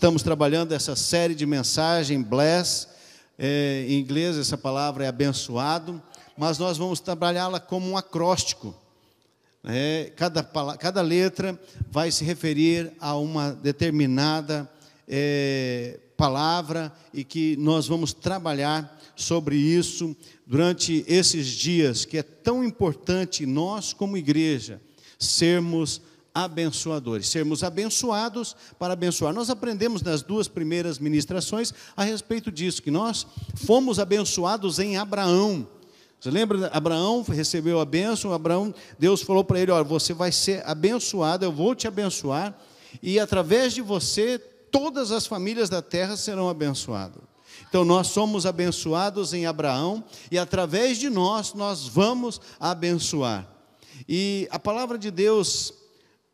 estamos trabalhando essa série de mensagem, Bless, é, em inglês essa palavra é abençoado, mas nós vamos trabalhá-la como um acróstico. É, cada, cada letra vai se referir a uma determinada é, palavra e que nós vamos trabalhar sobre isso durante esses dias, que é tão importante nós, como igreja, sermos abençoadores, sermos abençoados para abençoar. Nós aprendemos nas duas primeiras ministrações a respeito disso, que nós fomos abençoados em Abraão. Você lembra? Abraão recebeu a bênção, Abraão, Deus falou para ele: Olha, você vai ser abençoado, eu vou te abençoar, e através de você, todas as famílias da terra serão abençoadas. Então, nós somos abençoados em Abraão, e através de nós, nós vamos abençoar. E a palavra de Deus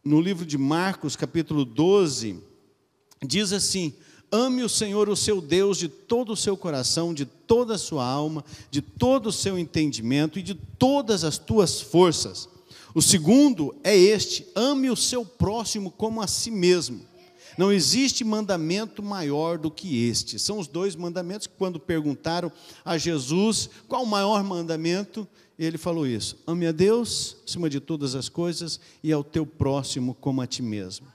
no livro de Marcos, capítulo 12, diz assim: Ame o Senhor, o seu Deus, de todo o seu coração, de toda a sua alma, de todo o seu entendimento e de todas as tuas forças. O segundo é este: ame o seu próximo como a si mesmo. Não existe mandamento maior do que este. São os dois mandamentos que, quando perguntaram a Jesus qual o maior mandamento, ele falou isso: ame a Deus acima de todas as coisas e ao teu próximo como a ti mesmo.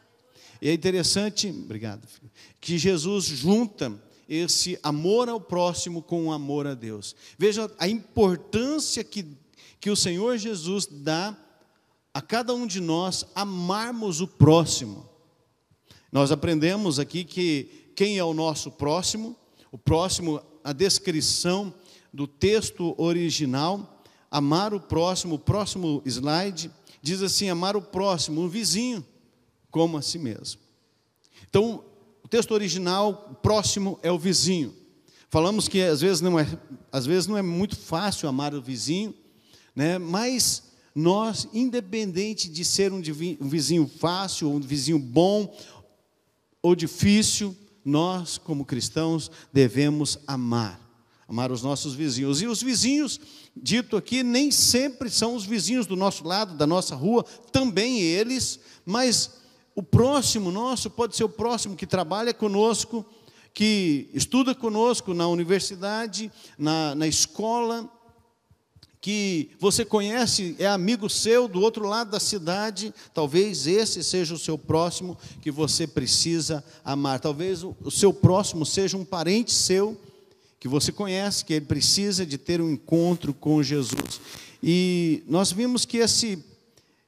E é interessante, obrigado, filho, que Jesus junta esse amor ao próximo com o amor a Deus. Veja a importância que, que o Senhor Jesus dá a cada um de nós amarmos o próximo. Nós aprendemos aqui que quem é o nosso próximo, o próximo, a descrição do texto original amar o próximo, o próximo slide diz assim: amar o próximo, o vizinho, como a si mesmo. Então, o texto original, próximo é o vizinho. Falamos que às vezes não é, às vezes não é muito fácil amar o vizinho, né? Mas nós, independente de ser um vizinho fácil, um vizinho bom ou difícil, nós, como cristãos, devemos amar, amar os nossos vizinhos. E os vizinhos dito aqui, nem sempre são os vizinhos do nosso lado, da nossa rua, também eles, mas o próximo nosso pode ser o próximo que trabalha conosco, que estuda conosco na universidade, na, na escola, que você conhece, é amigo seu do outro lado da cidade, talvez esse seja o seu próximo que você precisa amar. Talvez o, seu próximo seja um parente seu que você conhece, que ele precisa de ter um encontro com Jesus. E nós vimos que esse,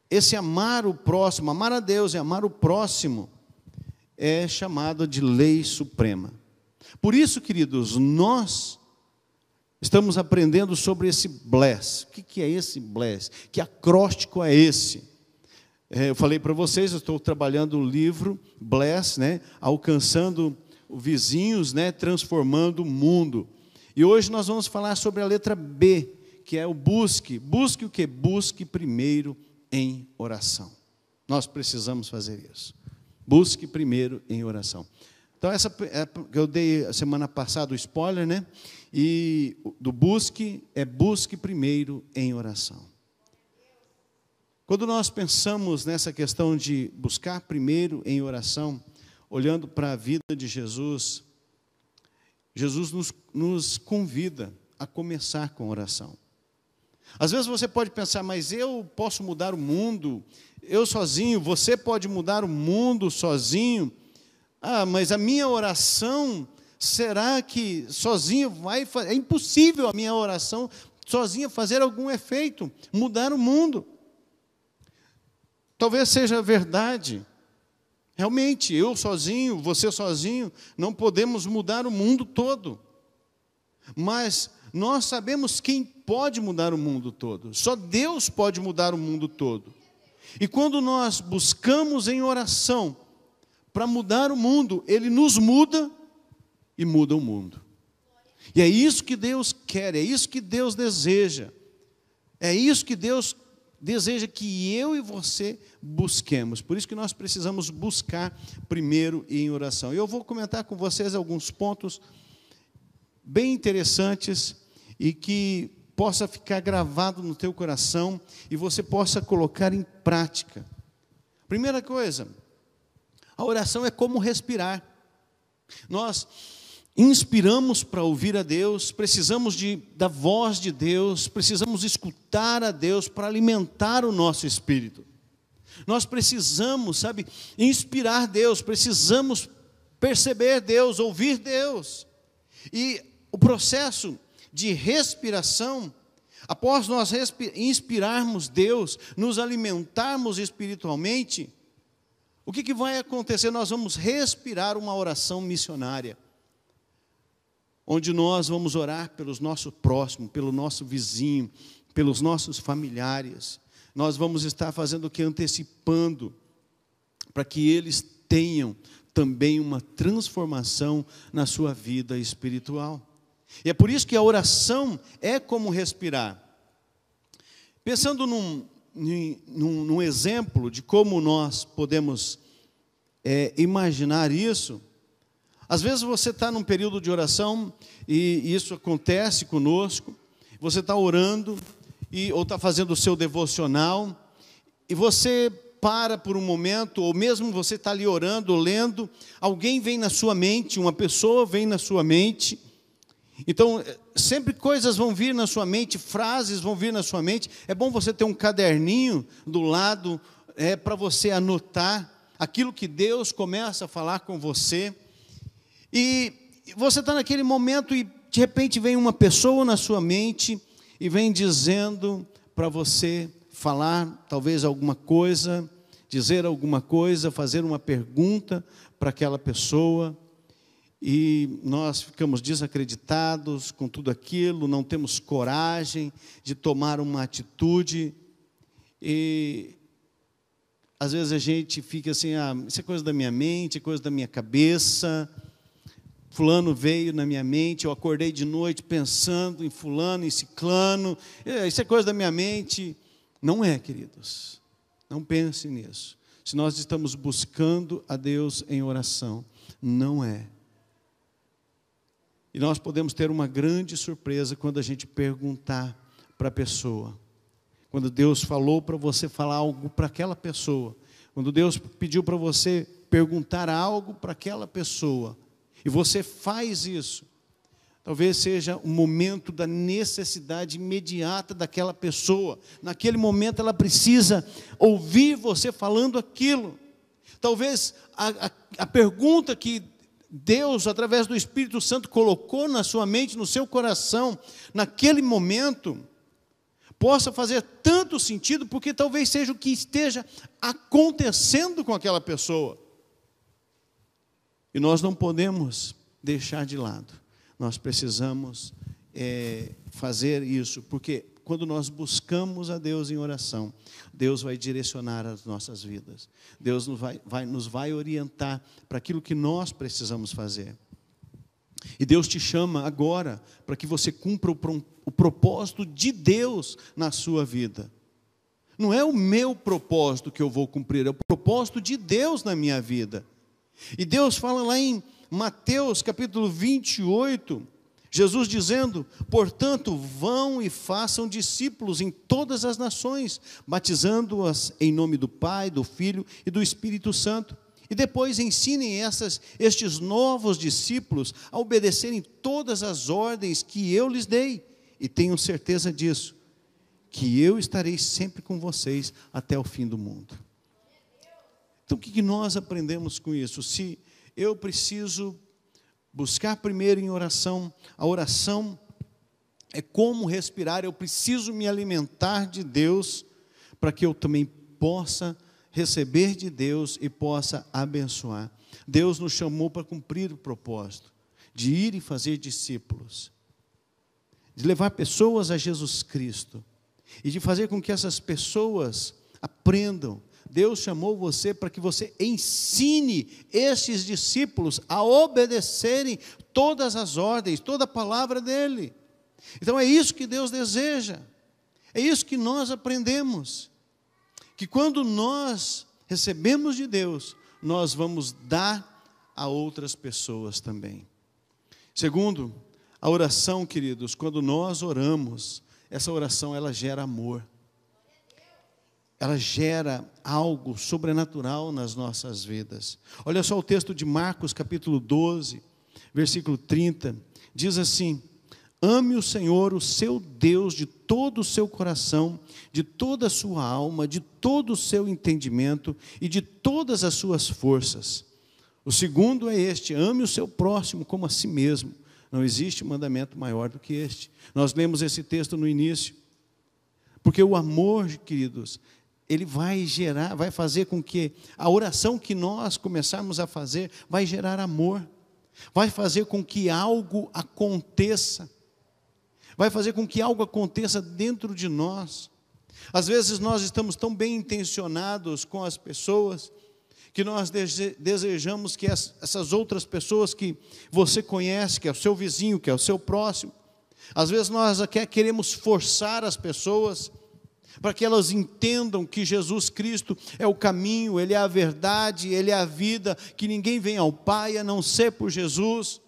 esse amar o próximo, amar a Deus e amar o próximo, é chamado de lei suprema. Por isso, queridos, nós estamos aprendendo sobre esse bless. O que é esse bless? Que acróstico é esse? É, eu falei para vocês, eu estou trabalhando o livro Bless, né, alcançando vizinhos, né, transformando o mundo. E hoje nós vamos falar sobre a letra B, que é o busque. Busque o que? Busque primeiro em oração. Nós precisamos fazer isso. Busque primeiro em oração. Então, essa é, eu dei semana passada o spoiler, né? E do busque é busque primeiro em oração. Quando nós pensamos nessa questão de buscar primeiro em oração, olhando para a vida de Jesus, Jesus nos, nos convida a começar com oração. Às vezes você pode pensar, mas eu posso mudar o mundo, eu sozinho, você pode mudar o mundo sozinho. Ah, mas a minha oração, será que sozinho vai fazer? É impossível a minha oração sozinha fazer algum efeito, mudar o mundo. Talvez seja verdade, Realmente, eu sozinho, você sozinho, não podemos mudar o mundo todo. Mas nós sabemos quem pode mudar o mundo todo. Só Deus pode mudar o mundo todo. E quando nós buscamos em oração para mudar o mundo, Ele nos muda e muda o mundo. E é isso que Deus quer, é isso que Deus deseja. É isso que Deus deseja que eu e você busquemos. Por isso que nós precisamos buscar primeiro em oração. Eu vou comentar com vocês alguns pontos bem interessantes e que possa ficar gravado no teu coração e você possa colocar em prática. Primeira coisa, a oração é como respirar. Nós inspiramos para ouvir a Deus, precisamos de, da voz de Deus, precisamos escutar a Deus para alimentar o nosso espírito. Nós precisamos, sabe, inspirar Deus, precisamos perceber Deus, ouvir Deus. E o processo de respiração, após nós inspirarmos Deus, nos alimentarmos espiritualmente, o que, que vai acontecer? Nós vamos respirar uma oração missionária onde nós vamos orar pelos nossos próximos, pelo nosso vizinho, pelos nossos familiares. Nós vamos estar fazendo o que? Antecipando, para que eles tenham também uma transformação na sua vida espiritual. E é por isso que a oração é como respirar. Pensando num, num, num exemplo de como nós podemos é, imaginar isso, às vezes você está num período de oração e isso acontece conosco. Você está orando e, ou está fazendo o seu devocional e você para por um momento, ou mesmo você está ali orando, lendo, alguém vem na sua mente, uma pessoa vem na sua mente. Então, sempre coisas vão vir na sua mente, frases vão vir na sua mente. É bom você ter um caderninho do lado é, para você anotar aquilo que Deus começa a falar com você. E você está naquele momento e de repente vem uma pessoa na sua mente e vem dizendo para você falar talvez alguma coisa, dizer alguma coisa, fazer uma pergunta para aquela pessoa. E nós ficamos desacreditados com tudo aquilo, não temos coragem de tomar uma atitude. E às vezes a gente fica assim, ah, isso é coisa da minha mente, coisa da minha cabeça fulano veio na minha mente, eu acordei de noite pensando em fulano, em ciclano, é, isso é coisa da minha mente. Não é, queridos. Não pense nisso. Se nós estamos buscando a Deus em oração, não é. E nós podemos ter uma grande surpresa quando a gente perguntar para a pessoa. Quando Deus falou para você falar algo para aquela pessoa. Quando Deus pediu para você perguntar algo para aquela pessoa e você faz isso, talvez seja o momento da necessidade imediata daquela pessoa. Naquele momento ela precisa ouvir você falando aquilo. Talvez a, a, a pergunta que Deus, através do Espírito Santo, colocou na sua mente, no seu coração, naquele momento, possa fazer tanto sentido, porque talvez seja o que esteja acontecendo com aquela pessoa. E nós não podemos deixar de lado. Nós precisamos é, fazer isso, porque quando nós buscamos a Deus em oração, Deus vai direcionar as nossas vidas. Deus nos vai, vai, nos vai orientar para aquilo que nós precisamos fazer. E Deus te chama agora para que você cumpra o, o propósito de Deus na sua vida. Não é o meu propósito que eu vou cumprir, é o propósito de Deus na minha vida. E Deus fala lá em Mateus capítulo 28, Jesus dizendo: Portanto, vão e façam discípulos em todas as nações, batizando-as em nome do Pai, do Filho e do Espírito Santo. E depois ensinem essas, estes novos discípulos a obedecerem todas as ordens que eu lhes dei. E tenham certeza disso, que eu estarei sempre com vocês até o fim do mundo. Então, o que nós aprendemos com isso? Se eu preciso buscar primeiro em oração, a oração é como respirar, eu preciso me alimentar de Deus para que eu também possa receber de Deus e possa abençoar. Deus nos chamou para cumprir o propósito de ir e fazer discípulos, de levar pessoas a Jesus Cristo e de fazer com que essas pessoas aprendam Deus chamou você para que você ensine esses discípulos a obedecerem todas as ordens, toda a palavra dele. Então é isso que Deus deseja. É isso que nós aprendemos. Que quando nós recebemos de Deus, nós vamos dar a outras pessoas também. Segundo, a oração, queridos, quando nós oramos, essa oração ela gera amor ela gera algo sobrenatural nas nossas vidas. Olha só o texto de Marcos, capítulo 12, versículo 30, diz assim: Ame o Senhor, o seu Deus, de todo o seu coração, de toda a sua alma, de todo o seu entendimento e de todas as suas forças. O segundo é este: ame o seu próximo como a si mesmo. Não existe mandamento maior do que este. Nós lemos esse texto no início. Porque o amor, queridos, ele vai gerar, vai fazer com que a oração que nós começarmos a fazer vai gerar amor, vai fazer com que algo aconteça, vai fazer com que algo aconteça dentro de nós. Às vezes nós estamos tão bem intencionados com as pessoas que nós desejamos que essas outras pessoas que você conhece, que é o seu vizinho, que é o seu próximo, às vezes nós queremos forçar as pessoas para que elas entendam que Jesus Cristo é o caminho, Ele é a verdade, Ele é a vida, que ninguém vem ao Pai a não ser por Jesus.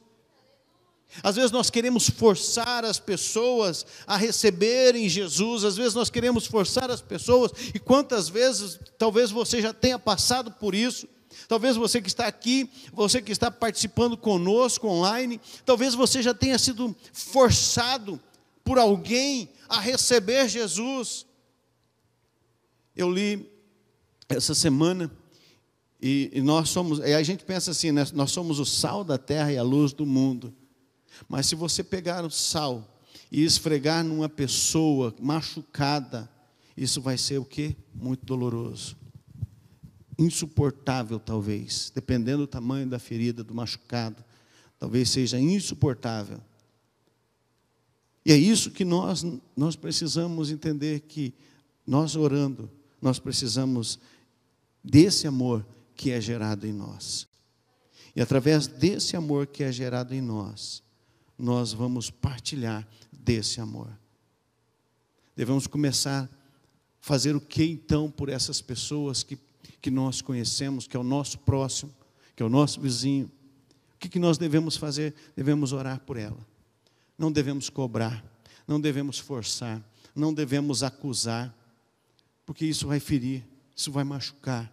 Às vezes nós queremos forçar as pessoas a receberem Jesus, às vezes nós queremos forçar as pessoas, e quantas vezes, talvez você já tenha passado por isso, talvez você que está aqui, você que está participando conosco online, talvez você já tenha sido forçado por alguém a receber Jesus. Eu li essa semana e, e nós somos, e a gente pensa assim, né, nós somos o sal da terra e a luz do mundo. Mas se você pegar o sal e esfregar numa pessoa machucada, isso vai ser o que? Muito doloroso. Insuportável, talvez, dependendo do tamanho da ferida, do machucado, talvez seja insuportável. E é isso que nós, nós precisamos entender: que nós orando, nós precisamos desse amor que é gerado em nós. E através desse amor que é gerado em nós, nós vamos partilhar desse amor. Devemos começar a fazer o que então por essas pessoas que, que nós conhecemos, que é o nosso próximo, que é o nosso vizinho. O que, que nós devemos fazer? Devemos orar por ela. Não devemos cobrar, não devemos forçar, não devemos acusar porque isso vai ferir, isso vai machucar.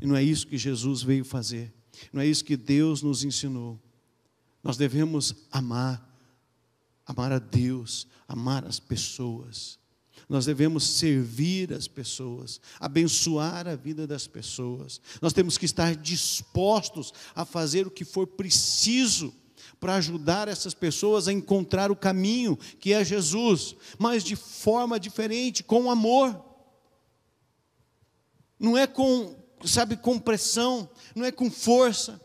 E não é isso que Jesus veio fazer, não é isso que Deus nos ensinou. Nós devemos amar, amar a Deus, amar as pessoas. Nós devemos servir as pessoas, abençoar a vida das pessoas. Nós temos que estar dispostos a fazer o que for preciso para ajudar essas pessoas a encontrar o caminho que é Jesus, mas de forma diferente, com amor não é com, sabe, com pressão, não é com força,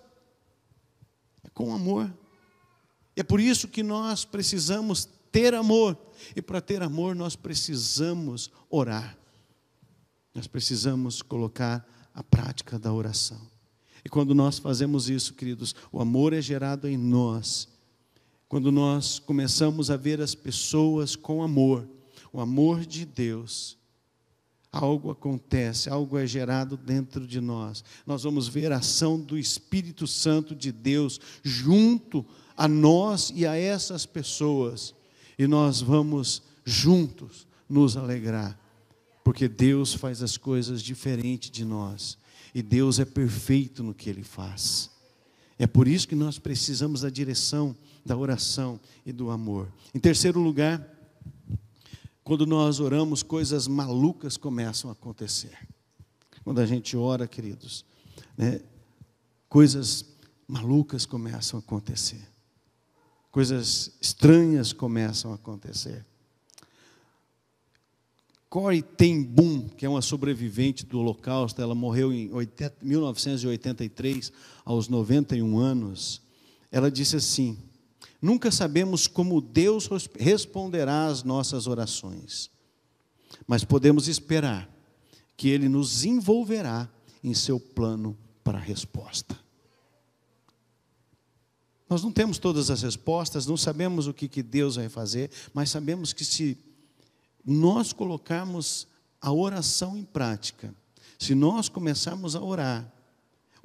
é com amor. É por isso que nós precisamos ter amor, e para ter amor nós precisamos orar, nós precisamos colocar a prática da oração. E quando nós fazemos isso, queridos, o amor é gerado em nós. Quando nós começamos a ver as pessoas com amor, o amor de Deus, algo acontece, algo é gerado dentro de nós. Nós vamos ver a ação do Espírito Santo de Deus junto a nós e a essas pessoas, e nós vamos juntos nos alegrar, porque Deus faz as coisas diferente de nós, e Deus é perfeito no que Ele faz. É por isso que nós precisamos da direção, da oração e do amor. Em terceiro lugar, quando nós oramos, coisas malucas começam a acontecer. Quando a gente ora, queridos, né, coisas malucas começam a acontecer. Coisas estranhas começam a acontecer. Corey Ten Boom, que é uma sobrevivente do Holocausto, ela morreu em 1983, aos 91 anos. Ela disse assim: Nunca sabemos como Deus responderá às nossas orações, mas podemos esperar que Ele nos envolverá em seu plano para a resposta. Nós não temos todas as respostas, não sabemos o que, que Deus vai fazer, mas sabemos que se nós colocarmos a oração em prática, se nós começarmos a orar,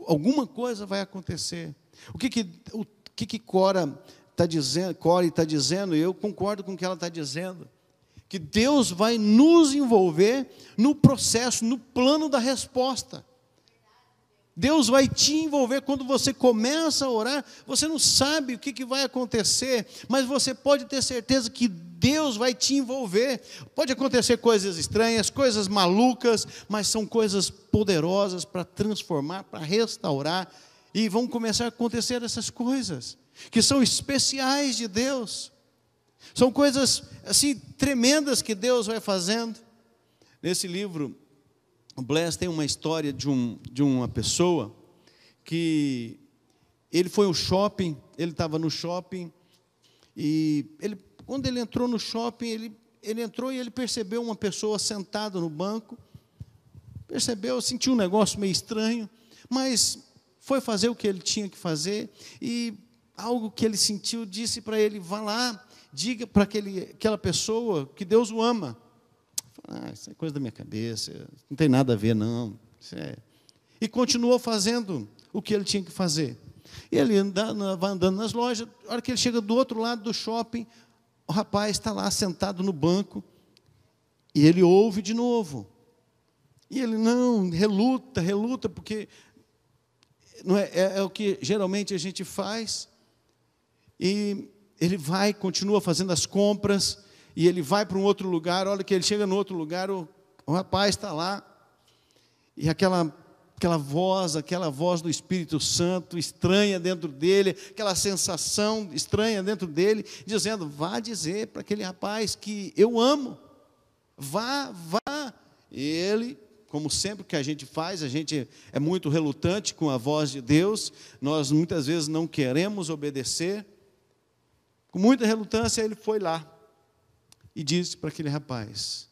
alguma coisa vai acontecer. O que que, o que, que Cora está dizendo, Core está dizendo, e eu concordo com o que ela está dizendo, que Deus vai nos envolver no processo, no plano da resposta. Deus vai te envolver quando você começa a orar. Você não sabe o que, que vai acontecer, mas você pode ter certeza que Deus vai te envolver. Pode acontecer coisas estranhas, coisas malucas, mas são coisas poderosas para transformar, para restaurar. E vão começar a acontecer essas coisas, que são especiais de Deus. São coisas assim tremendas que Deus vai fazendo. Nesse livro, o Bless tem uma história de, um, de uma pessoa que ele foi ao shopping, ele estava no shopping, e ele, quando ele entrou no shopping, ele, ele entrou e ele percebeu uma pessoa sentada no banco, percebeu, sentiu um negócio meio estranho, mas foi fazer o que ele tinha que fazer, e algo que ele sentiu disse para ele: vá lá, diga para aquela pessoa que Deus o ama. Ah, isso é coisa da minha cabeça, não tem nada a ver, não. É... E continuou fazendo o que ele tinha que fazer. E ele anda, vai andando nas lojas, a hora que ele chega do outro lado do shopping, o rapaz está lá sentado no banco, e ele ouve de novo. E ele não, reluta, reluta, porque não é, é, é o que geralmente a gente faz. E ele vai, continua fazendo as compras, e ele vai para um outro lugar, olha que ele chega no outro lugar, o, o rapaz está lá, e aquela, aquela voz, aquela voz do Espírito Santo estranha dentro dele, aquela sensação estranha dentro dele, dizendo: vá dizer para aquele rapaz que eu amo, vá, vá. E ele como sempre que a gente faz, a gente é muito relutante com a voz de Deus, nós muitas vezes não queremos obedecer. Com muita relutância, ele foi lá e disse para aquele rapaz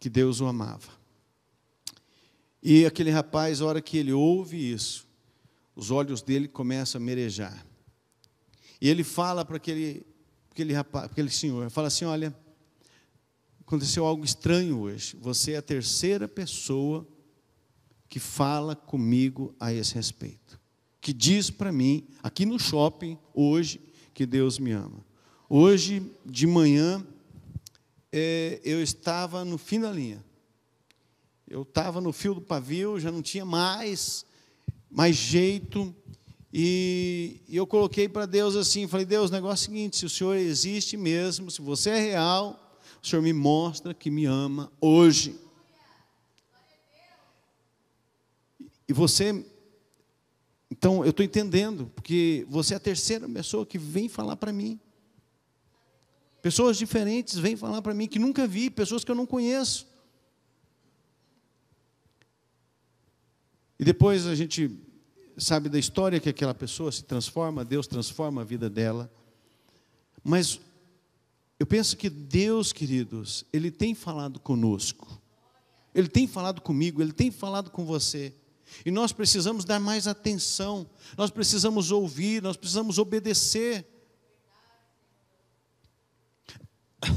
que Deus o amava. E aquele rapaz, a hora que ele ouve isso, os olhos dele começam a merejar. E ele fala para aquele, aquele rapaz, aquele senhor, fala assim: olha, aconteceu algo estranho hoje. Você é a terceira pessoa que fala comigo a esse respeito. Que diz para mim, aqui no shopping, hoje, que Deus me ama. Hoje, de manhã, é, eu estava no fim da linha. Eu estava no fio do pavio, já não tinha mais, mais jeito. E, e eu coloquei para Deus assim, falei, Deus, o negócio é o seguinte, se o Senhor existe mesmo, se você é real, o Senhor me mostra que me ama hoje. E você, então eu estou entendendo, porque você é a terceira pessoa que vem falar para mim. Pessoas diferentes vêm falar para mim que nunca vi, pessoas que eu não conheço. E depois a gente sabe da história que aquela pessoa se transforma, Deus transforma a vida dela. Mas eu penso que Deus, queridos, Ele tem falado conosco. Ele tem falado comigo, Ele tem falado com você. E nós precisamos dar mais atenção, nós precisamos ouvir, nós precisamos obedecer.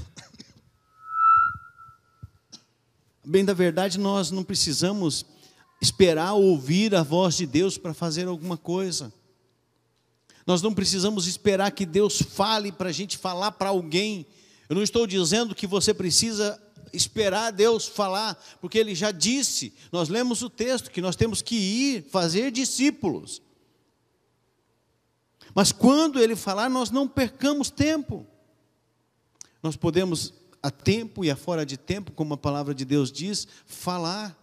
Bem, da verdade, nós não precisamos esperar ouvir a voz de Deus para fazer alguma coisa. Nós não precisamos esperar que Deus fale para a gente falar para alguém. Eu não estou dizendo que você precisa esperar Deus falar, porque Ele já disse, nós lemos o texto, que nós temos que ir fazer discípulos. Mas quando Ele falar, nós não percamos tempo. Nós podemos a tempo e a fora de tempo, como a palavra de Deus diz, falar.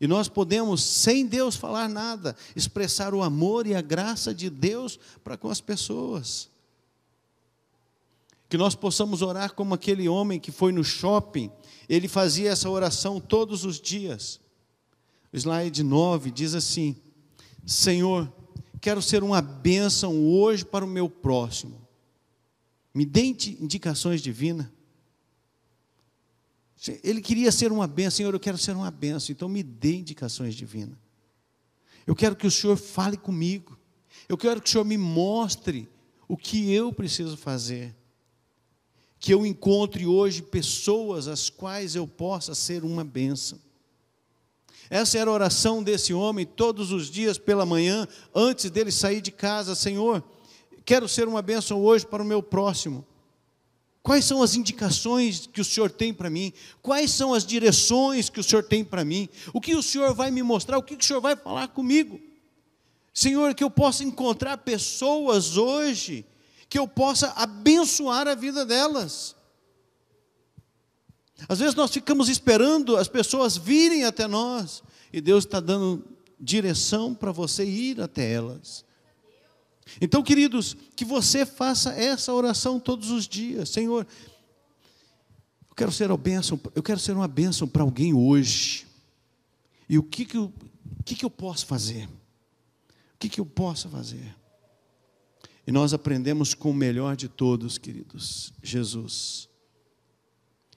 E nós podemos, sem Deus falar nada, expressar o amor e a graça de Deus para com as pessoas. Que nós possamos orar como aquele homem que foi no shopping, ele fazia essa oração todos os dias. O slide 9 diz assim: Senhor, quero ser uma bênção hoje para o meu próximo me dê indicações divinas. Ele queria ser uma benção, Senhor, eu quero ser uma benção, então me dê indicações divinas. Eu quero que o Senhor fale comigo. Eu quero que o Senhor me mostre o que eu preciso fazer. Que eu encontre hoje pessoas às quais eu possa ser uma benção. Essa era a oração desse homem todos os dias pela manhã, antes dele sair de casa, Senhor, Quero ser uma bênção hoje para o meu próximo. Quais são as indicações que o Senhor tem para mim? Quais são as direções que o Senhor tem para mim? O que o Senhor vai me mostrar? O que o Senhor vai falar comigo? Senhor, que eu possa encontrar pessoas hoje, que eu possa abençoar a vida delas. Às vezes nós ficamos esperando as pessoas virem até nós, e Deus está dando direção para você ir até elas. Então, queridos, que você faça essa oração todos os dias. Senhor, eu quero ser uma bênção, eu quero ser uma bênção para alguém hoje. E o que que eu, o que que eu posso fazer? O que que eu posso fazer? E nós aprendemos com o melhor de todos, queridos, Jesus.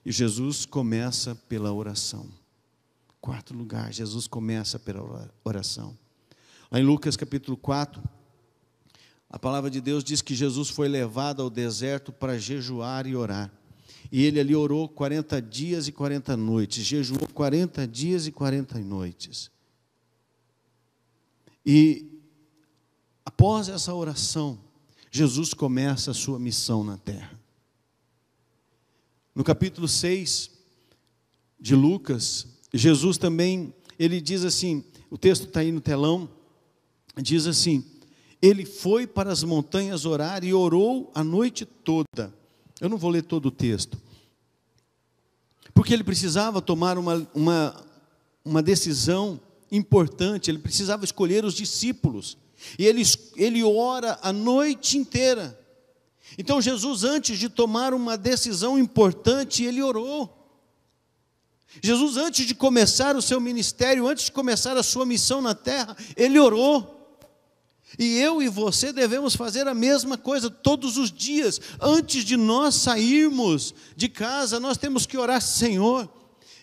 E Jesus começa pela oração. Quarto lugar, Jesus começa pela oração. Lá em Lucas capítulo 4, a palavra de Deus diz que Jesus foi levado ao deserto para jejuar e orar. E ele ali orou 40 dias e 40 noites, jejuou 40 dias e 40 noites. E após essa oração, Jesus começa a sua missão na terra. No capítulo 6 de Lucas, Jesus também, ele diz assim, o texto está aí no telão, diz assim: ele foi para as montanhas orar e orou a noite toda. Eu não vou ler todo o texto. Porque ele precisava tomar uma, uma, uma decisão importante, ele precisava escolher os discípulos. E ele, ele ora a noite inteira. Então, Jesus, antes de tomar uma decisão importante, ele orou. Jesus, antes de começar o seu ministério, antes de começar a sua missão na terra, ele orou. E eu e você devemos fazer a mesma coisa todos os dias. Antes de nós sairmos de casa, nós temos que orar, Senhor.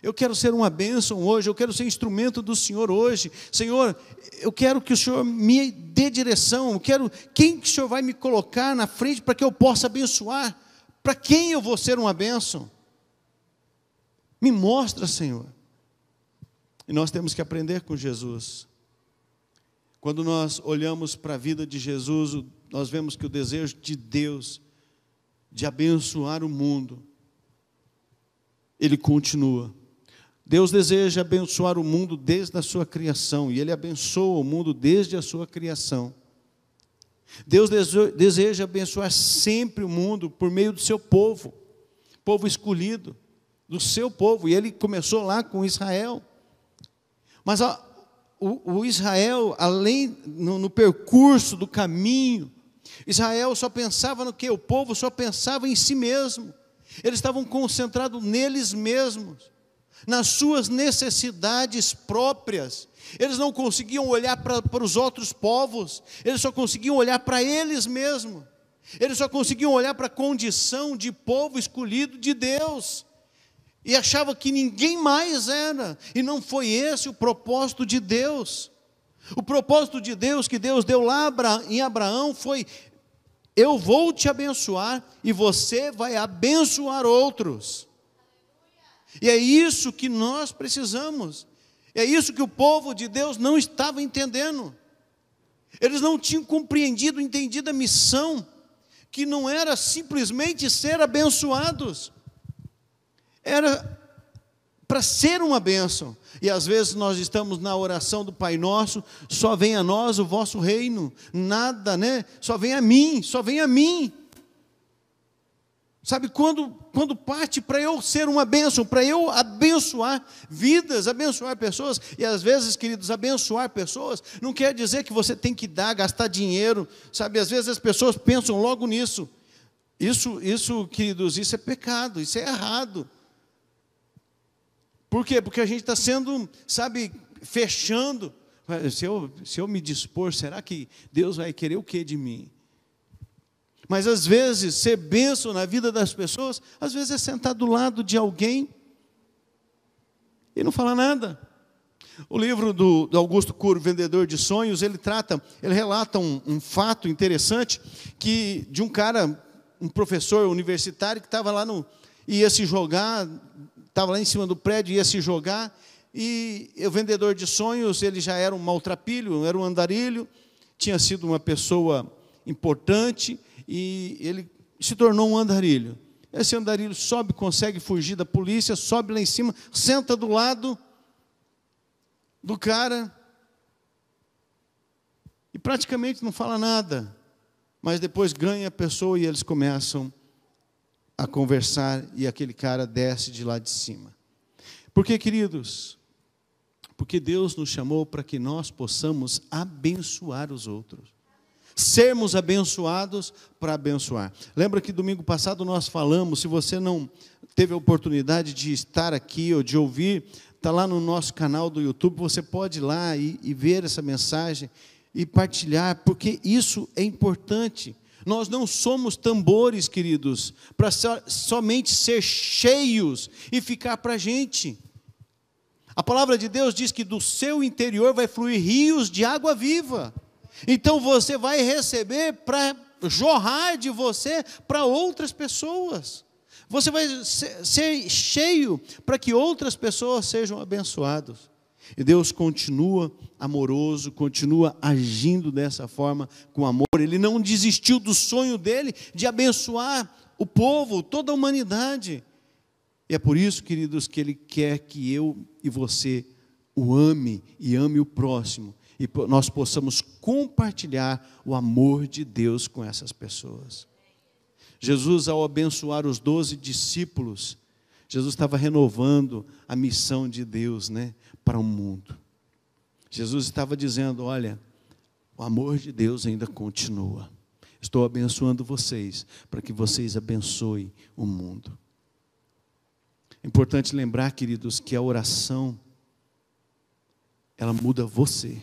Eu quero ser uma bênção hoje, eu quero ser instrumento do Senhor hoje. Senhor, eu quero que o Senhor me dê direção, eu quero quem que o Senhor vai me colocar na frente para que eu possa abençoar. Para quem eu vou ser uma bênção? Me mostra, Senhor. E nós temos que aprender com Jesus. Quando nós olhamos para a vida de Jesus, nós vemos que o desejo de Deus de abençoar o mundo, ele continua. Deus deseja abençoar o mundo desde a sua criação, e ele abençoa o mundo desde a sua criação. Deus deseja abençoar sempre o mundo por meio do seu povo, povo escolhido, do seu povo, e ele começou lá com Israel. Mas a, o, o Israel, além no, no percurso do caminho, Israel só pensava no que? O povo só pensava em si mesmo. Eles estavam concentrados neles mesmos, nas suas necessidades próprias. Eles não conseguiam olhar para, os outros povos, eles só conseguiam olhar para eles mesmos. Eles só conseguiam olhar para a condição de povo escolhido de Deus e achava que ninguém mais era, e não foi esse o propósito de Deus. O propósito de Deus que Deus deu lá em Abraão foi: eu vou te abençoar e você vai abençoar outros. E é isso que nós precisamos. É isso que o povo de Deus não estava entendendo. Eles não tinham compreendido, entendido a missão, que não era simplesmente ser abençoados, era para ser uma bênção. E às vezes nós estamos na oração do Pai Nosso, só vem a nós o vosso reino, nada, né? Só vem a mim, só vem a mim. Sabe, quando, quando parte para eu ser uma bênção, para eu abençoar vidas, abençoar pessoas, e às vezes, queridos, abençoar pessoas não quer dizer que você tem que dar, gastar dinheiro, sabe, às vezes as pessoas pensam logo nisso. Isso, isso, queridos, isso é pecado, isso é errado. Por quê? Porque a gente está sendo, sabe, fechando. Se eu, se eu me dispor, será que Deus vai querer o que de mim? Mas às vezes, ser bênção na vida das pessoas, às vezes é sentar do lado de alguém e não falar nada. O livro do, do Augusto Curo, Vendedor de Sonhos, ele trata, ele relata um, um fato interessante que de um cara, um professor universitário que estava lá no, ia se jogar estava lá em cima do prédio, ia se jogar, e o vendedor de sonhos, ele já era um maltrapilho, era um andarilho, tinha sido uma pessoa importante, e ele se tornou um andarilho. esse andarilho sobe, consegue fugir da polícia, sobe lá em cima, senta do lado do cara e praticamente não fala nada, mas depois ganha a pessoa e eles começam a conversar e aquele cara desce de lá de cima. Porque, queridos, porque Deus nos chamou para que nós possamos abençoar os outros. Sermos abençoados para abençoar. Lembra que domingo passado nós falamos, se você não teve a oportunidade de estar aqui ou de ouvir, está lá no nosso canal do YouTube, você pode ir lá e, e ver essa mensagem e partilhar, porque isso é importante. Nós não somos tambores, queridos, para so, somente ser cheios e ficar para a gente. A palavra de Deus diz que do seu interior vai fluir rios de água viva. Então você vai receber para jorrar de você para outras pessoas. Você vai ser cheio para que outras pessoas sejam abençoadas. E Deus continua amoroso, continua agindo dessa forma com amor. Ele não desistiu do sonho dele de abençoar o povo, toda a humanidade. E é por isso, queridos, que ele quer que eu e você o ame e ame o próximo e nós possamos compartilhar o amor de Deus com essas pessoas. Jesus, ao abençoar os doze discípulos, Jesus estava renovando a missão de Deus né, para o mundo. Jesus estava dizendo: Olha, o amor de Deus ainda continua. Estou abençoando vocês para que vocês abençoem o mundo. É importante lembrar, queridos, que a oração ela muda você.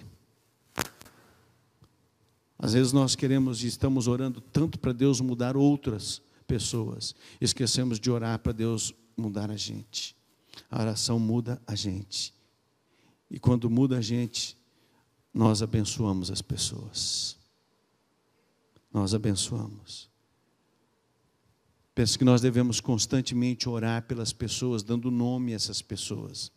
Às vezes nós queremos e estamos orando tanto para Deus mudar outras pessoas, esquecemos de orar para Deus mudar a gente. A oração muda a gente. E quando muda a gente, nós abençoamos as pessoas. Nós abençoamos. Penso que nós devemos constantemente orar pelas pessoas, dando nome a essas pessoas.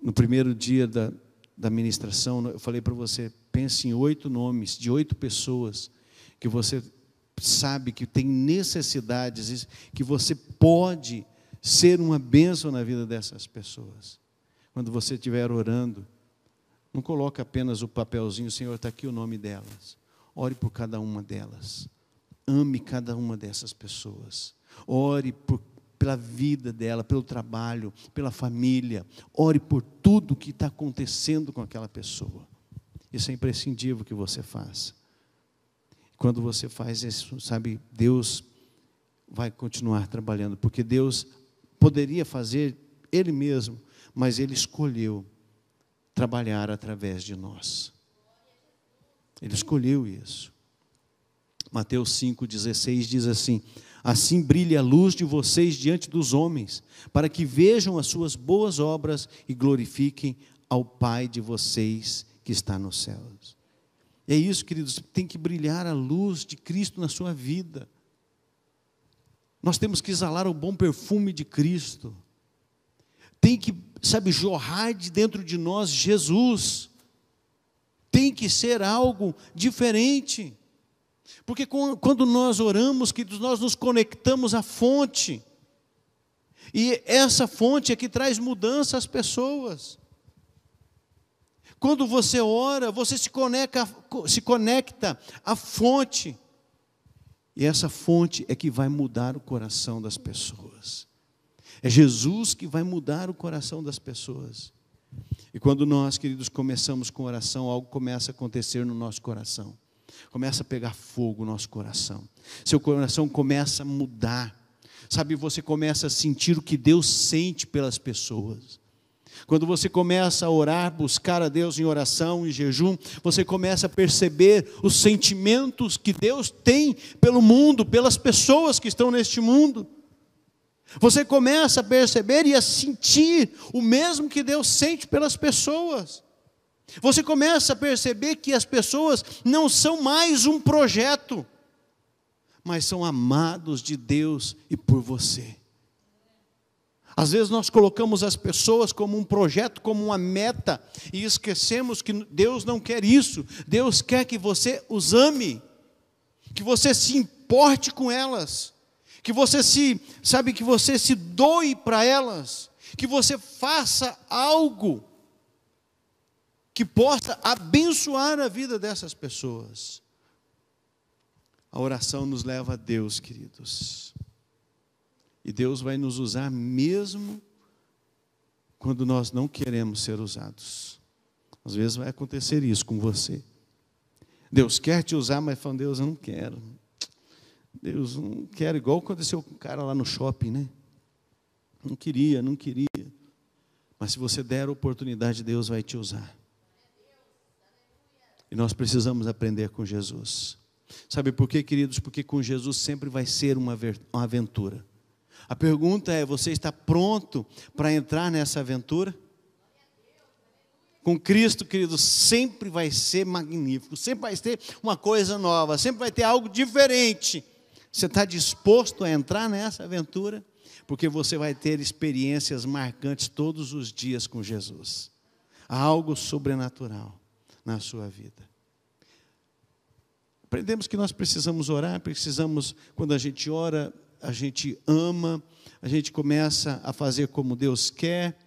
No primeiro dia da, da ministração, eu falei para você: pense em oito nomes de oito pessoas que você sabe que tem necessidades, que você pode ser uma bênção na vida dessas pessoas. Quando você estiver orando, não coloque apenas o papelzinho, Senhor, está aqui o nome delas. Ore por cada uma delas. Ame cada uma dessas pessoas. Ore por pela vida dela, pelo trabalho, pela família. Ore por tudo que está acontecendo com aquela pessoa. Isso é imprescindível que você faça. Quando você faz isso, sabe, Deus vai continuar trabalhando, porque Deus poderia fazer Ele mesmo, mas Ele escolheu trabalhar através de nós. Ele escolheu isso. Mateus 5,16 diz assim: Assim brilhe a luz de vocês diante dos homens, para que vejam as suas boas obras e glorifiquem ao Pai de vocês que está nos céus. É isso, queridos, tem que brilhar a luz de Cristo na sua vida. Nós temos que exalar o bom perfume de Cristo. Tem que, sabe, jorrar de dentro de nós Jesus. Tem que ser algo diferente. Porque quando nós oramos, que nós nos conectamos à fonte. E essa fonte é que traz mudança às pessoas. Quando você ora, você se conecta, se conecta à fonte. E essa fonte é que vai mudar o coração das pessoas. É Jesus que vai mudar o coração das pessoas. E quando nós, queridos, começamos com oração, algo começa a acontecer no nosso coração começa a pegar fogo no nosso coração. Seu coração começa a mudar. Sabe, você começa a sentir o que Deus sente pelas pessoas. Quando você começa a orar, buscar a Deus em oração e jejum, você começa a perceber os sentimentos que Deus tem pelo mundo, pelas pessoas que estão neste mundo. Você começa a perceber e a sentir o mesmo que Deus sente pelas pessoas. Você começa a perceber que as pessoas não são mais um projeto, mas são amados de Deus e por você. Às vezes nós colocamos as pessoas como um projeto, como uma meta, e esquecemos que Deus não quer isso. Deus quer que você os ame, que você se importe com elas, que você se, sabe, que você se doe para elas, que você faça algo que possa abençoar a vida dessas pessoas. A oração nos leva a Deus, queridos. E Deus vai nos usar mesmo quando nós não queremos ser usados. Às vezes vai acontecer isso com você. Deus quer te usar, mas fala, Deus, eu não quero. Deus, não quero, igual aconteceu com o cara lá no shopping, né? Não queria, não queria. Mas se você der a oportunidade, Deus vai te usar. E nós precisamos aprender com Jesus. Sabe por quê, queridos? Porque com Jesus sempre vai ser uma aventura. A pergunta é: você está pronto para entrar nessa aventura? Com Cristo, queridos, sempre vai ser magnífico, sempre vai ter uma coisa nova, sempre vai ter algo diferente. Você está disposto a entrar nessa aventura? Porque você vai ter experiências marcantes todos os dias com Jesus. Algo sobrenatural na sua vida. Aprendemos que nós precisamos orar, precisamos, quando a gente ora, a gente ama, a gente começa a fazer como Deus quer.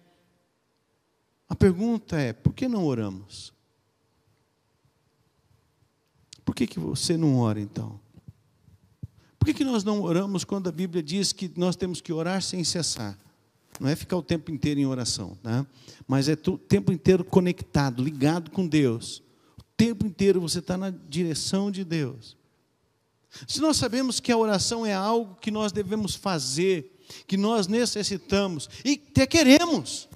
A pergunta é: por que não oramos? Por que, que você não ora então? Por que, que nós não oramos quando a Bíblia diz que nós temos que orar sem cessar? Não é ficar o tempo inteiro em oração, tá? mas é o tempo inteiro conectado, ligado com Deus. O tempo inteiro você está na direção de Deus. Se nós sabemos que a oração é algo que nós devemos fazer, que nós necessitamos e até queremos,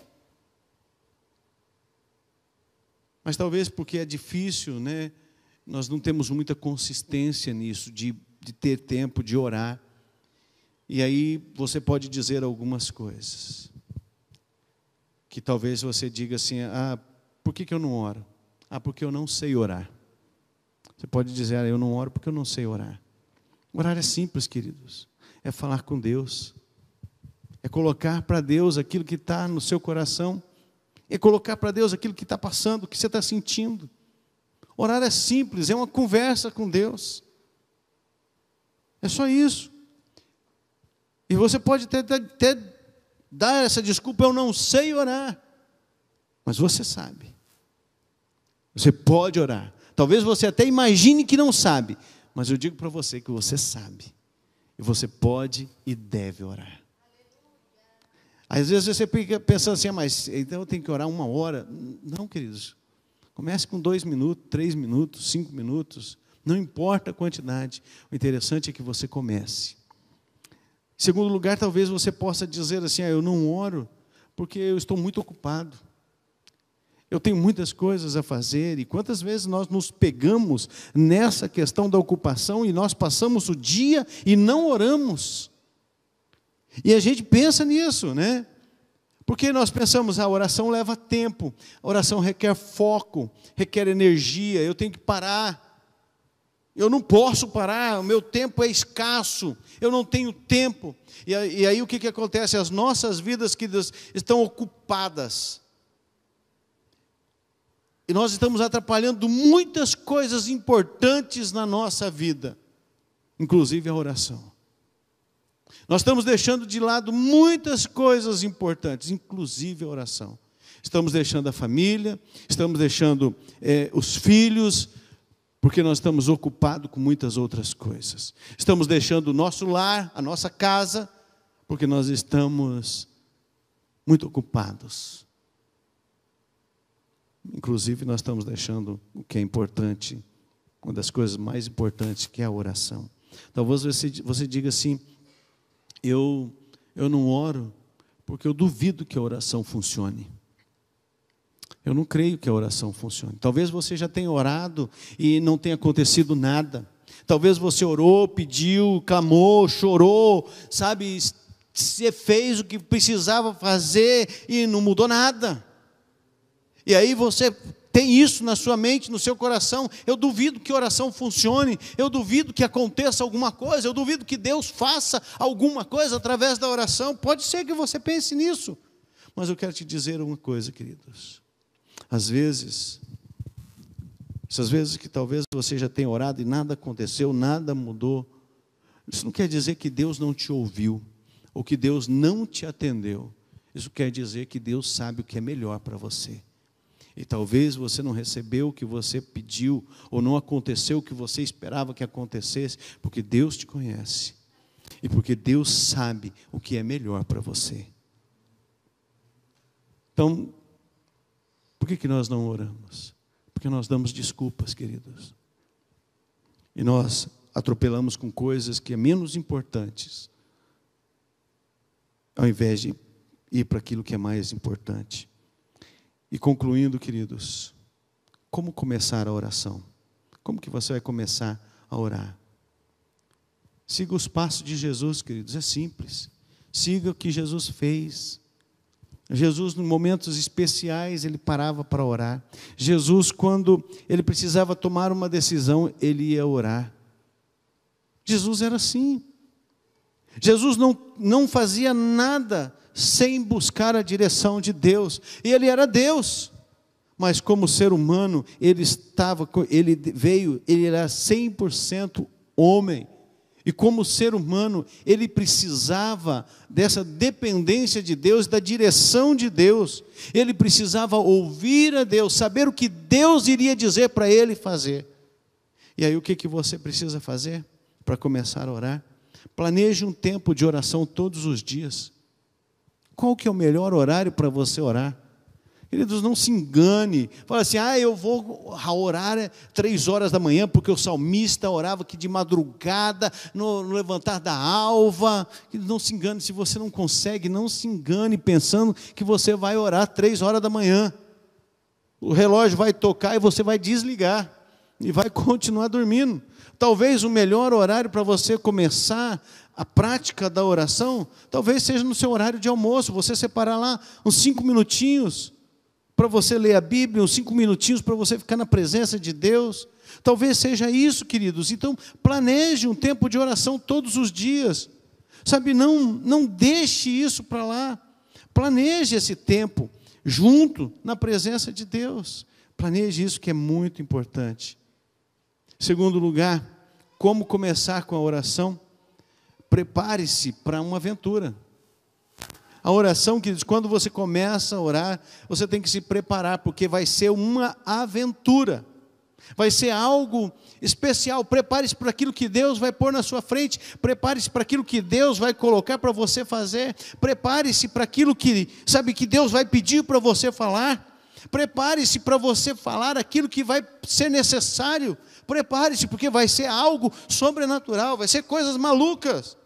mas talvez porque é difícil, né? Nós não temos muita consistência nisso, de, de ter tempo de orar. E aí você pode dizer algumas coisas. Que talvez você diga assim: ah, por que, que eu não oro? Ah, porque eu não sei orar. Você pode dizer, ah, eu não oro porque eu não sei orar. Orar é simples, queridos. É falar com Deus. É colocar para Deus aquilo que está no seu coração. É colocar para Deus aquilo que está passando, o que você está sentindo. Orar é simples, é uma conversa com Deus. É só isso. E você pode até, até dar essa desculpa, eu não sei orar. Mas você sabe. Você pode orar. Talvez você até imagine que não sabe, mas eu digo para você que você sabe. E você pode e deve orar. Às vezes você fica pensando assim, ah, mas então eu tenho que orar uma hora. Não, queridos. Comece com dois minutos, três minutos, cinco minutos. Não importa a quantidade. O interessante é que você comece. Em segundo lugar, talvez você possa dizer assim: ah, eu não oro porque eu estou muito ocupado. Eu tenho muitas coisas a fazer, e quantas vezes nós nos pegamos nessa questão da ocupação e nós passamos o dia e não oramos. E a gente pensa nisso, né? Porque nós pensamos, a oração leva tempo, a oração requer foco, requer energia, eu tenho que parar. Eu não posso parar, o meu tempo é escasso, eu não tenho tempo. E aí, e aí o que, que acontece? As nossas vidas que estão ocupadas, nós estamos atrapalhando muitas coisas importantes na nossa vida, inclusive a oração. Nós estamos deixando de lado muitas coisas importantes, inclusive a oração. Estamos deixando a família, estamos deixando é, os filhos, porque nós estamos ocupados com muitas outras coisas. Estamos deixando o nosso lar, a nossa casa, porque nós estamos muito ocupados Inclusive, nós estamos deixando o que é importante, uma das coisas mais importantes, que é a oração. Talvez você, você diga assim: eu, eu não oro porque eu duvido que a oração funcione. Eu não creio que a oração funcione. Talvez você já tenha orado e não tenha acontecido nada. Talvez você orou, pediu, clamou, chorou, sabe? Você fez o que precisava fazer e não mudou nada. E aí você tem isso na sua mente, no seu coração. Eu duvido que oração funcione, eu duvido que aconteça alguma coisa, eu duvido que Deus faça alguma coisa através da oração. Pode ser que você pense nisso, mas eu quero te dizer uma coisa, queridos. Às vezes, essas vezes que talvez você já tenha orado e nada aconteceu, nada mudou, Isso não quer dizer que Deus não te ouviu, ou que Deus não te atendeu. Isso quer dizer que Deus sabe o que é melhor para você. E talvez você não recebeu o que você pediu, ou não aconteceu o que você esperava que acontecesse, porque Deus te conhece. E porque Deus sabe o que é melhor para você. Então, por que, que nós não oramos? Porque nós damos desculpas, queridos. E nós atropelamos com coisas que é menos importantes, ao invés de ir para aquilo que é mais importante. E concluindo, queridos, como começar a oração? Como que você vai começar a orar? Siga os passos de Jesus, queridos, é simples. Siga o que Jesus fez. Jesus, em momentos especiais, ele parava para orar. Jesus, quando ele precisava tomar uma decisão, ele ia orar. Jesus era assim. Jesus não, não fazia nada sem buscar a direção de Deus. E ele era Deus. Mas como ser humano, ele estava, ele veio, ele era 100% homem. E como ser humano, ele precisava dessa dependência de Deus, da direção de Deus. Ele precisava ouvir a Deus, saber o que Deus iria dizer para ele fazer. E aí o que, que você precisa fazer para começar a orar? Planeje um tempo de oração todos os dias. Qual que é o melhor horário para você orar? Queridos, não se engane. Fala assim, ah, eu vou orar três horas da manhã, porque o salmista orava aqui de madrugada, no, no levantar da alva. Queridos, não se engane, se você não consegue, não se engane pensando que você vai orar três horas da manhã. O relógio vai tocar e você vai desligar e vai continuar dormindo. Talvez o melhor horário para você começar a prática da oração, talvez seja no seu horário de almoço, você separar lá uns cinco minutinhos para você ler a Bíblia, uns cinco minutinhos para você ficar na presença de Deus. Talvez seja isso, queridos. Então, planeje um tempo de oração todos os dias. Sabe, não, não deixe isso para lá. Planeje esse tempo junto na presença de Deus. Planeje isso que é muito importante. Segundo lugar, como começar com a oração? Prepare-se para uma aventura. A oração, queridos, quando você começa a orar, você tem que se preparar, porque vai ser uma aventura. Vai ser algo especial. Prepare-se para aquilo que Deus vai pôr na sua frente. Prepare-se para aquilo que Deus vai colocar para você fazer. Prepare-se para aquilo que, sabe, que Deus vai pedir para você falar. Prepare-se para você falar aquilo que vai ser necessário Prepare-se, porque vai ser algo sobrenatural, vai ser coisas malucas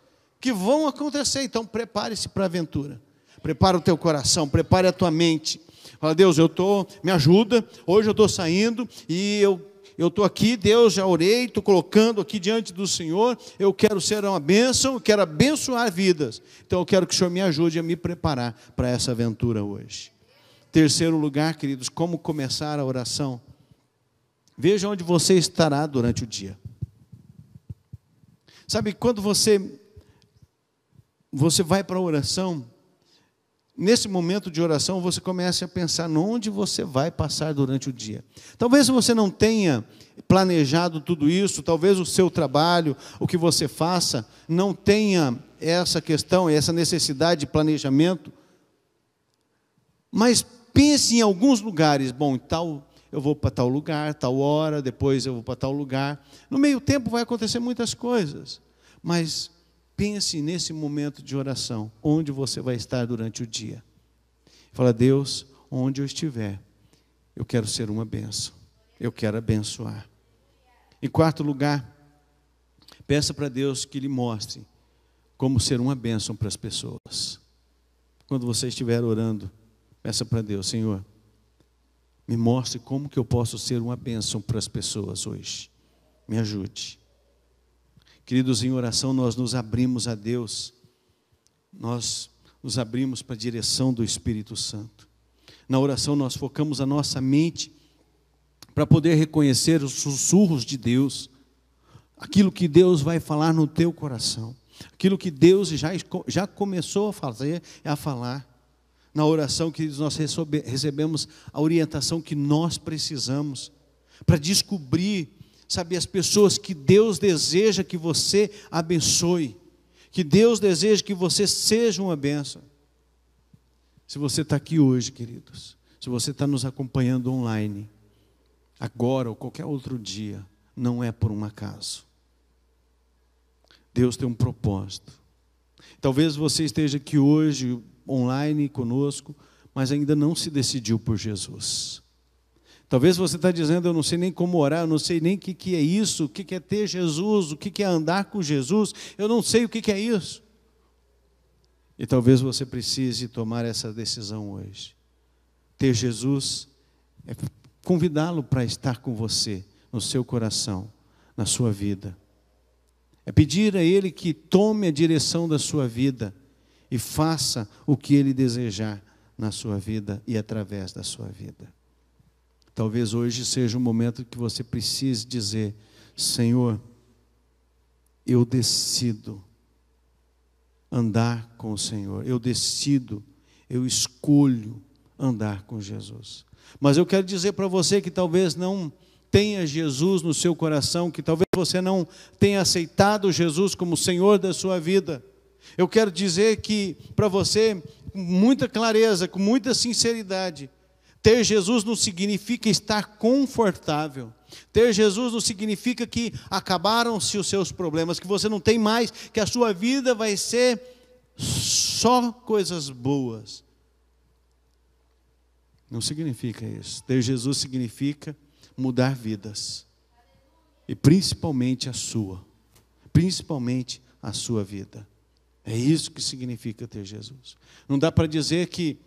que vão acontecer. Então, prepare-se para a aventura. Prepara o teu coração, prepare a tua mente. Fala, Deus, eu estou, me ajuda. Hoje eu estou saindo e eu eu estou aqui, Deus, já orei, estou colocando aqui diante do Senhor, eu quero ser uma bênção, eu quero abençoar vidas. Então eu quero que o Senhor me ajude a me preparar para essa aventura hoje. Terceiro lugar, queridos, como começar a oração? Veja onde você estará durante o dia. Sabe, quando você você vai para a oração, nesse momento de oração você começa a pensar onde você vai passar durante o dia. Talvez você não tenha planejado tudo isso, talvez o seu trabalho, o que você faça, não tenha essa questão, essa necessidade de planejamento. Mas pense em alguns lugares, bom, tal eu vou para tal lugar, tal hora, depois eu vou para tal lugar. No meio tempo vai acontecer muitas coisas, mas pense nesse momento de oração, onde você vai estar durante o dia. Fala, Deus, onde eu estiver, eu quero ser uma benção, eu quero abençoar. Em quarto lugar, peça para Deus que lhe mostre como ser uma bênção para as pessoas. Quando você estiver orando, peça para Deus, Senhor, me mostre como que eu posso ser uma bênção para as pessoas hoje. Me ajude. Queridos, em oração nós nos abrimos a Deus. Nós nos abrimos para a direção do Espírito Santo. Na oração nós focamos a nossa mente para poder reconhecer os sussurros de Deus, aquilo que Deus vai falar no teu coração, aquilo que Deus já, já começou a fazer, a falar na oração, que nós recebemos a orientação que nós precisamos para descobrir, sabe, as pessoas que Deus deseja que você abençoe, que Deus deseja que você seja uma bênção. Se você está aqui hoje, queridos, se você está nos acompanhando online, agora ou qualquer outro dia, não é por um acaso. Deus tem um propósito. Talvez você esteja aqui hoje, online conosco, mas ainda não se decidiu por Jesus. Talvez você está dizendo, eu não sei nem como orar, eu não sei nem o que, que é isso, o que, que é ter Jesus, o que, que é andar com Jesus, eu não sei o que, que é isso. E talvez você precise tomar essa decisão hoje. Ter Jesus é convidá-lo para estar com você, no seu coração, na sua vida. É pedir a Ele que tome a direção da sua vida e faça o que Ele desejar na sua vida e através da sua vida. Talvez hoje seja o momento que você precise dizer: Senhor, eu decido andar com o Senhor, eu decido, eu escolho andar com Jesus. Mas eu quero dizer para você que talvez não tenha Jesus no seu coração, que talvez você não tenha aceitado Jesus como Senhor da sua vida. Eu quero dizer que para você, com muita clareza, com muita sinceridade, ter Jesus não significa estar confortável. Ter Jesus não significa que acabaram-se os seus problemas, que você não tem mais, que a sua vida vai ser só coisas boas. Não significa isso. Ter Jesus significa mudar vidas. E principalmente a sua. Principalmente a sua vida. É isso que significa ter Jesus. Não dá para dizer que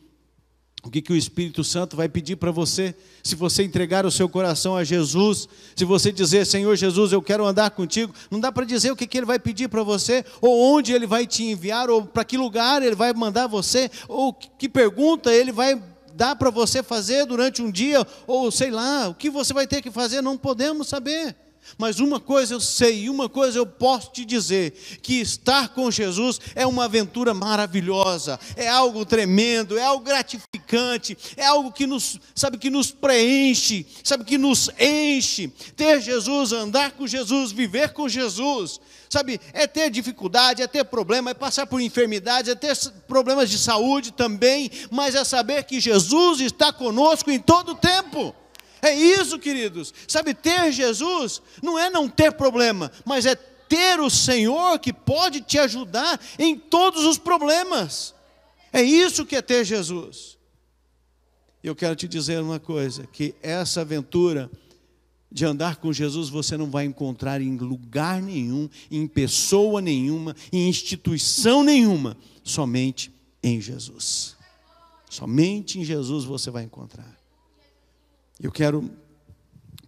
o que, que o Espírito Santo vai pedir para você, se você entregar o seu coração a Jesus, se você dizer, Senhor Jesus, eu quero andar contigo, não dá para dizer o que, que Ele vai pedir para você, ou onde Ele vai te enviar, ou para que lugar Ele vai mandar você, ou que pergunta Ele vai dar para você fazer durante um dia, ou sei lá, o que você vai ter que fazer, não podemos saber. Mas uma coisa eu sei, e uma coisa eu posso te dizer: que estar com Jesus é uma aventura maravilhosa, é algo tremendo, é algo gratificante, é algo que nos, sabe, que nos preenche, sabe, que nos enche. Ter Jesus, andar com Jesus, viver com Jesus, sabe, é ter dificuldade, é ter problema, é passar por enfermidades, é ter problemas de saúde também, mas é saber que Jesus está conosco em todo o tempo. É isso, queridos. Sabe, ter Jesus não é não ter problema, mas é ter o Senhor que pode te ajudar em todos os problemas. É isso que é ter Jesus. Eu quero te dizer uma coisa: que essa aventura de andar com Jesus você não vai encontrar em lugar nenhum, em pessoa nenhuma, em instituição nenhuma, somente em Jesus. Somente em Jesus você vai encontrar. Eu quero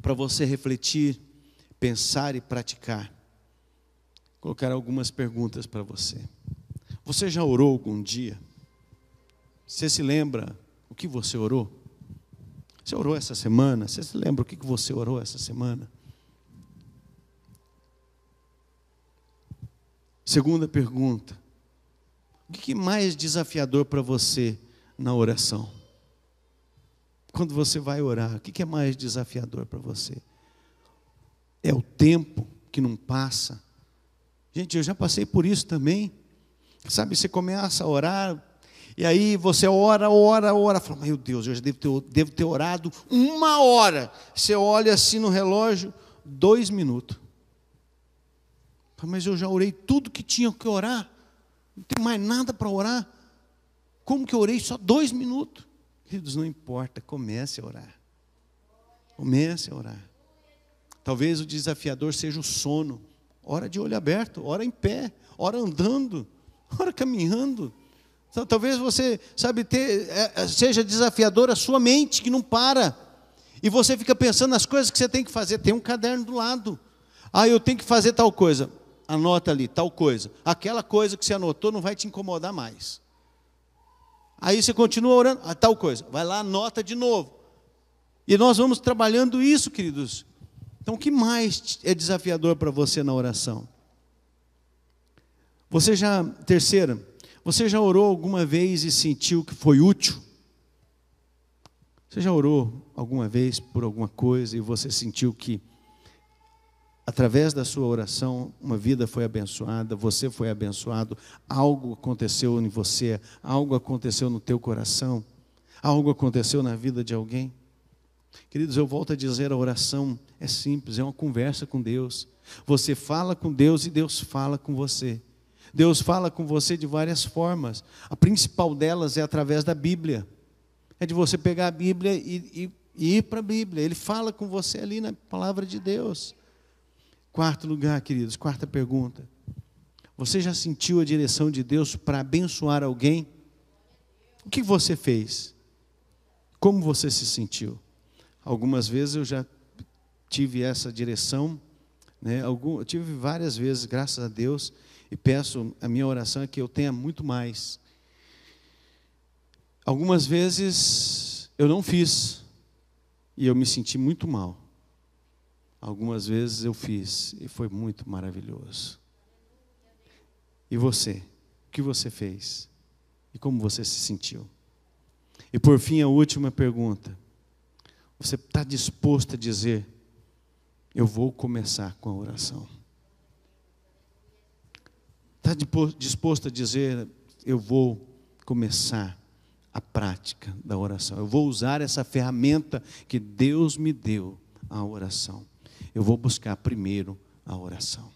para você refletir, pensar e praticar. Colocar algumas perguntas para você. Você já orou algum dia? Você se lembra o que você orou? Você orou essa semana? Você se lembra o que você orou essa semana? Segunda pergunta: o que mais desafiador para você na oração? Quando você vai orar? O que é mais desafiador para você? É o tempo que não passa. Gente, eu já passei por isso também. Sabe, você começa a orar, e aí você ora, ora, ora, fala, meu Deus, eu já devo ter, devo ter orado uma hora. Você olha assim no relógio, dois minutos. Mas eu já orei tudo que tinha que orar. Não tem mais nada para orar. Como que eu orei só dois minutos? Queridos, não importa, comece a orar. Comece a orar. Talvez o desafiador seja o sono. Ora de olho aberto, ora em pé, ora andando, ora caminhando. Talvez você, sabe, ter, é, é, seja desafiador a sua mente que não para. E você fica pensando nas coisas que você tem que fazer. Tem um caderno do lado. Ah, eu tenho que fazer tal coisa. Anota ali, tal coisa. Aquela coisa que você anotou não vai te incomodar mais. Aí você continua orando, a tal coisa. Vai lá, anota de novo. E nós vamos trabalhando isso, queridos. Então, o que mais é desafiador para você na oração? Você já, terceira, você já orou alguma vez e sentiu que foi útil? Você já orou alguma vez por alguma coisa e você sentiu que através da sua oração, uma vida foi abençoada, você foi abençoado, algo aconteceu em você, algo aconteceu no teu coração, algo aconteceu na vida de alguém. Queridos, eu volto a dizer, a oração é simples, é uma conversa com Deus. Você fala com Deus e Deus fala com você. Deus fala com você de várias formas. A principal delas é através da Bíblia. É de você pegar a Bíblia e, e, e ir para a Bíblia. Ele fala com você ali na palavra de Deus. Quarto lugar, queridos, quarta pergunta. Você já sentiu a direção de Deus para abençoar alguém? O que você fez? Como você se sentiu? Algumas vezes eu já tive essa direção, né? Tive várias vezes, graças a Deus, e peço, a minha oração é que eu tenha muito mais. Algumas vezes eu não fiz, e eu me senti muito mal. Algumas vezes eu fiz, e foi muito maravilhoso. E você? O que você fez? E como você se sentiu? E por fim, a última pergunta. Você está disposto a dizer: Eu vou começar com a oração? Está disposto a dizer: Eu vou começar a prática da oração? Eu vou usar essa ferramenta que Deus me deu, a oração. Eu vou buscar primeiro a oração.